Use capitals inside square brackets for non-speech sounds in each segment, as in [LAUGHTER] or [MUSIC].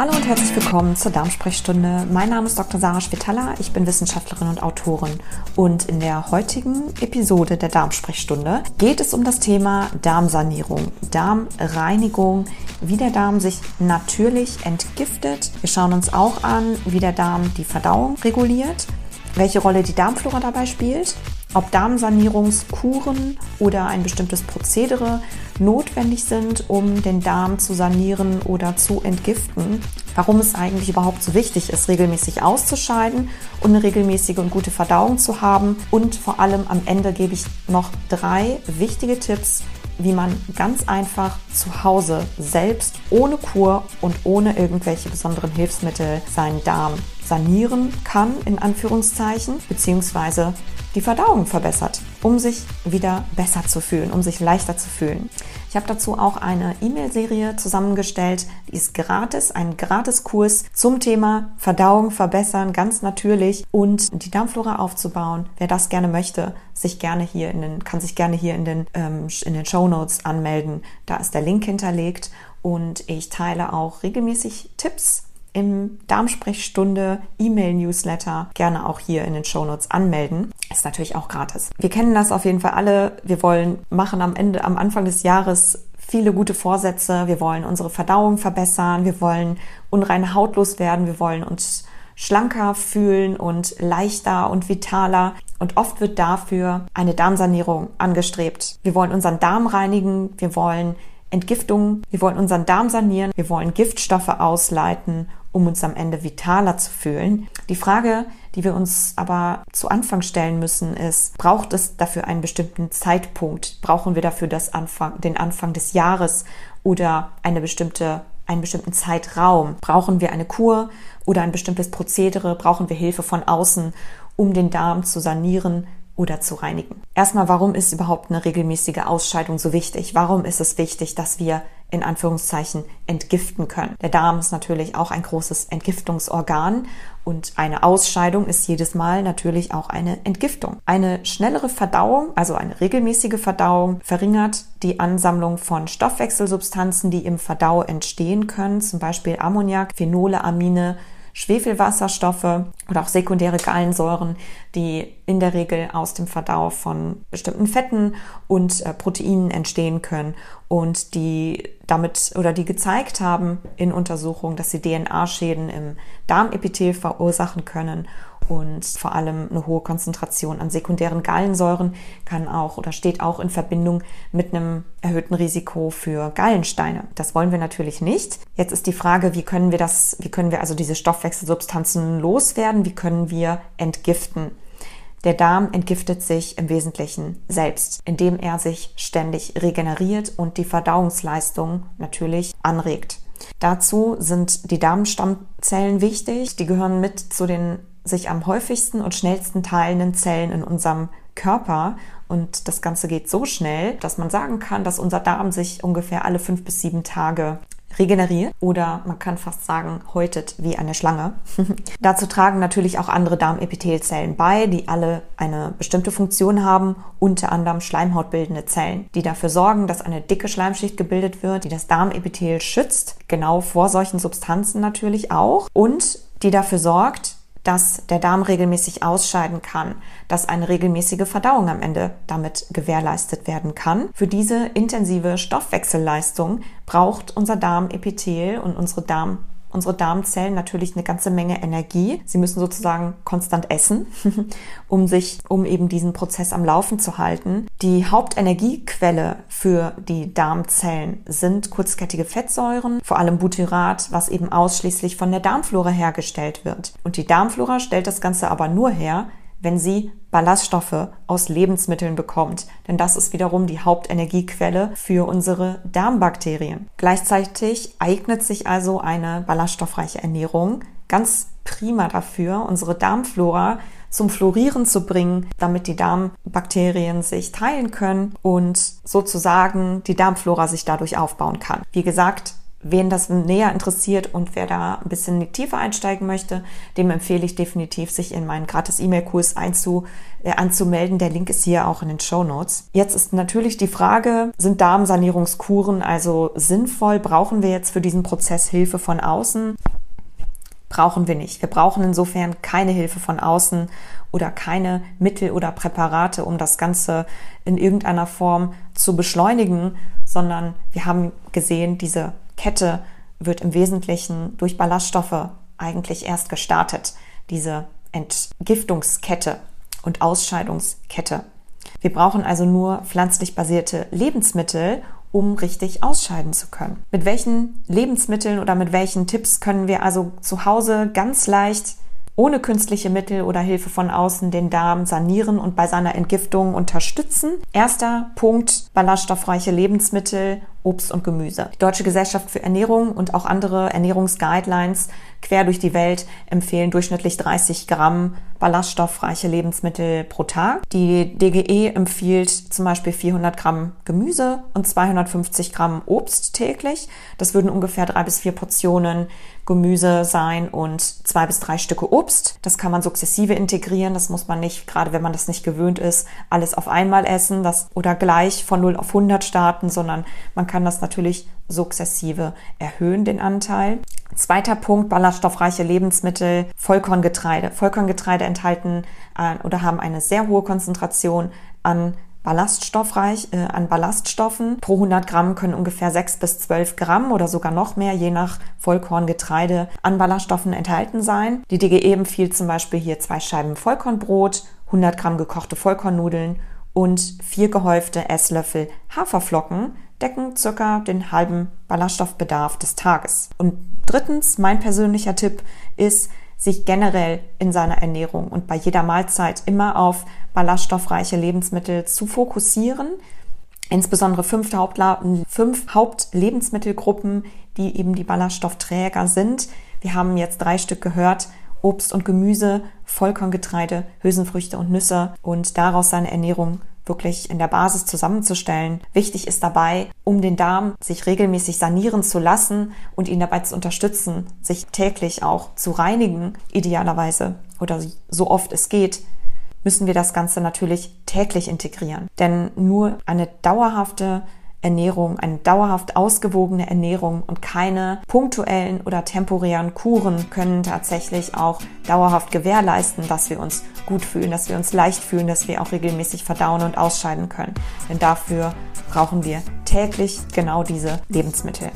Hallo und herzlich willkommen zur Darmsprechstunde. Mein Name ist Dr. Sarah Spitaler, ich bin Wissenschaftlerin und Autorin und in der heutigen Episode der Darmsprechstunde geht es um das Thema Darmsanierung, Darmreinigung, wie der Darm sich natürlich entgiftet. Wir schauen uns auch an, wie der Darm die Verdauung reguliert, welche Rolle die Darmflora dabei spielt ob Darmsanierungskuren oder ein bestimmtes Prozedere notwendig sind, um den Darm zu sanieren oder zu entgiften, warum es eigentlich überhaupt so wichtig ist, regelmäßig auszuscheiden und eine regelmäßige und gute Verdauung zu haben. Und vor allem am Ende gebe ich noch drei wichtige Tipps, wie man ganz einfach zu Hause selbst ohne Kur und ohne irgendwelche besonderen Hilfsmittel seinen Darm sanieren kann, in Anführungszeichen, beziehungsweise die Verdauung verbessert, um sich wieder besser zu fühlen, um sich leichter zu fühlen. Ich habe dazu auch eine E-Mail-Serie zusammengestellt, die ist gratis, ein Gratiskurs zum Thema Verdauung verbessern, ganz natürlich und die Darmflora aufzubauen. Wer das gerne möchte, sich gerne hier in den, kann sich gerne hier in den, ähm, in den Show Notes anmelden. Da ist der Link hinterlegt und ich teile auch regelmäßig Tipps im Darmsprechstunde E-Mail-Newsletter gerne auch hier in den Shownotes anmelden. Ist natürlich auch gratis. Wir kennen das auf jeden Fall alle. Wir wollen machen am Ende, am Anfang des Jahres viele gute Vorsätze. Wir wollen unsere Verdauung verbessern. Wir wollen unreine Haut loswerden. Wir wollen uns schlanker fühlen und leichter und vitaler. Und oft wird dafür eine Darmsanierung angestrebt. Wir wollen unseren Darm reinigen. Wir wollen Entgiftung. Wir wollen unseren Darm sanieren. Wir wollen Giftstoffe ausleiten um uns am Ende vitaler zu fühlen. Die Frage, die wir uns aber zu Anfang stellen müssen, ist, braucht es dafür einen bestimmten Zeitpunkt? Brauchen wir dafür das Anfang, den Anfang des Jahres oder eine bestimmte, einen bestimmten Zeitraum? Brauchen wir eine Kur oder ein bestimmtes Prozedere? Brauchen wir Hilfe von außen, um den Darm zu sanieren? Oder zu reinigen. Erstmal, warum ist überhaupt eine regelmäßige Ausscheidung so wichtig? Warum ist es wichtig, dass wir in Anführungszeichen entgiften können? Der Darm ist natürlich auch ein großes Entgiftungsorgan und eine Ausscheidung ist jedes Mal natürlich auch eine Entgiftung. Eine schnellere Verdauung, also eine regelmäßige Verdauung, verringert die Ansammlung von Stoffwechselsubstanzen, die im Verdau entstehen können, zum Beispiel Ammoniak, Phenole, Amine, Schwefelwasserstoffe oder auch sekundäre Gallensäuren, die in der Regel aus dem Verdau von bestimmten Fetten und äh, Proteinen entstehen können und die damit oder die gezeigt haben in Untersuchungen, dass sie DNA-Schäden im Darmepithel verursachen können und vor allem eine hohe Konzentration an sekundären Gallensäuren kann auch oder steht auch in Verbindung mit einem erhöhten Risiko für Gallensteine. Das wollen wir natürlich nicht. Jetzt ist die Frage, wie können wir das, wie können wir also diese Stoffwechselsubstanzen loswerden? Wie können wir entgiften? Der Darm entgiftet sich im Wesentlichen selbst, indem er sich ständig regeneriert und die Verdauungsleistung natürlich anregt. Dazu sind die Darmstammzellen wichtig. Die gehören mit zu den sich am häufigsten und schnellsten teilenden Zellen in unserem Körper. Und das Ganze geht so schnell, dass man sagen kann, dass unser Darm sich ungefähr alle fünf bis sieben Tage regeneriert oder man kann fast sagen, häutet wie eine Schlange. [LAUGHS] Dazu tragen natürlich auch andere Darmepithelzellen bei, die alle eine bestimmte Funktion haben, unter anderem schleimhautbildende Zellen, die dafür sorgen, dass eine dicke Schleimschicht gebildet wird, die das Darmepithel schützt, genau vor solchen Substanzen natürlich auch und die dafür sorgt, dass der Darm regelmäßig ausscheiden kann, dass eine regelmäßige Verdauung am Ende damit gewährleistet werden kann. Für diese intensive Stoffwechselleistung braucht unser Darmepithel und unsere Darm unsere Darmzellen natürlich eine ganze Menge Energie. Sie müssen sozusagen konstant essen, [LAUGHS] um sich, um eben diesen Prozess am Laufen zu halten. Die Hauptenergiequelle für die Darmzellen sind kurzkettige Fettsäuren, vor allem Butyrat, was eben ausschließlich von der Darmflora hergestellt wird. Und die Darmflora stellt das Ganze aber nur her, wenn sie Ballaststoffe aus Lebensmitteln bekommt, denn das ist wiederum die Hauptenergiequelle für unsere Darmbakterien. Gleichzeitig eignet sich also eine ballaststoffreiche Ernährung ganz prima dafür, unsere Darmflora zum Florieren zu bringen, damit die Darmbakterien sich teilen können und sozusagen die Darmflora sich dadurch aufbauen kann. Wie gesagt, wen das näher interessiert und wer da ein bisschen tiefer einsteigen möchte, dem empfehle ich definitiv, sich in meinen gratis E-Mail-Kurs einzu, äh, anzumelden. Der Link ist hier auch in den Show Notes. Jetzt ist natürlich die Frage, sind Darmsanierungskuren also sinnvoll? Brauchen wir jetzt für diesen Prozess Hilfe von außen? Brauchen wir nicht. Wir brauchen insofern keine Hilfe von außen oder keine Mittel oder Präparate, um das Ganze in irgendeiner Form zu beschleunigen, sondern wir haben gesehen, diese Kette wird im Wesentlichen durch Ballaststoffe eigentlich erst gestartet, diese Entgiftungskette und Ausscheidungskette. Wir brauchen also nur pflanzlich basierte Lebensmittel, um richtig ausscheiden zu können. Mit welchen Lebensmitteln oder mit welchen Tipps können wir also zu Hause ganz leicht ohne künstliche Mittel oder Hilfe von außen den Darm sanieren und bei seiner Entgiftung unterstützen. Erster Punkt, ballaststoffreiche Lebensmittel, Obst und Gemüse. Die Deutsche Gesellschaft für Ernährung und auch andere Ernährungsguidelines quer durch die Welt empfehlen durchschnittlich 30 Gramm ballaststoffreiche Lebensmittel pro Tag. Die DGE empfiehlt zum Beispiel 400 Gramm Gemüse und 250 Gramm Obst täglich. Das würden ungefähr drei bis vier Portionen Gemüse sein und zwei bis drei Stücke Obst. Das kann man sukzessive integrieren. Das muss man nicht, gerade wenn man das nicht gewöhnt ist, alles auf einmal essen das, oder gleich von 0 auf 100 starten, sondern man kann das natürlich sukzessive erhöhen, den Anteil. Zweiter Punkt, ballaststoffreiche Lebensmittel, Vollkorngetreide. Vollkorngetreide enthalten äh, oder haben eine sehr hohe Konzentration an ballaststoffreich äh, an Ballaststoffen. Pro 100 Gramm können ungefähr 6 bis 12 Gramm oder sogar noch mehr, je nach Vollkorngetreide, an Ballaststoffen enthalten sein. Die DGE empfiehlt zum Beispiel hier zwei Scheiben Vollkornbrot, 100 Gramm gekochte Vollkornnudeln und vier gehäufte Esslöffel Haferflocken decken circa den halben Ballaststoffbedarf des Tages. Und drittens, mein persönlicher Tipp ist, sich generell in seiner Ernährung und bei jeder Mahlzeit immer auf ballaststoffreiche Lebensmittel zu fokussieren. Insbesondere fünf, Hauptla fünf Hauptlebensmittelgruppen, die eben die Ballaststoffträger sind. Wir haben jetzt drei Stück gehört. Obst und Gemüse, Vollkorngetreide, Hülsenfrüchte und Nüsse und daraus seine Ernährung wirklich in der Basis zusammenzustellen. Wichtig ist dabei, um den Darm sich regelmäßig sanieren zu lassen und ihn dabei zu unterstützen, sich täglich auch zu reinigen, idealerweise oder so oft es geht, müssen wir das Ganze natürlich täglich integrieren. Denn nur eine dauerhafte Ernährung, eine dauerhaft ausgewogene Ernährung und keine punktuellen oder temporären Kuren können tatsächlich auch dauerhaft gewährleisten, dass wir uns gut fühlen, dass wir uns leicht fühlen, dass wir auch regelmäßig verdauen und ausscheiden können. Denn dafür brauchen wir täglich genau diese Lebensmittel.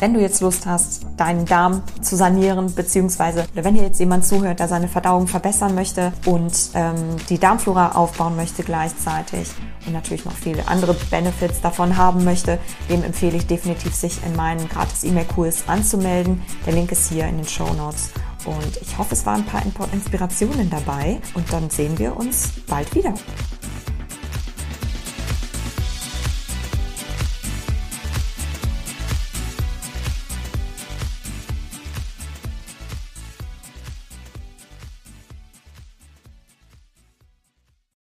Wenn du jetzt Lust hast, deinen Darm zu sanieren, beziehungsweise wenn hier jetzt jemand zuhört, der seine Verdauung verbessern möchte und ähm, die Darmflora aufbauen möchte gleichzeitig und natürlich noch viele andere Benefits davon haben möchte, dem empfehle ich definitiv, sich in meinen gratis E-Mail-Kurs anzumelden. Der Link ist hier in den Show Notes. Und ich hoffe, es waren ein paar Inspirationen dabei und dann sehen wir uns bald wieder.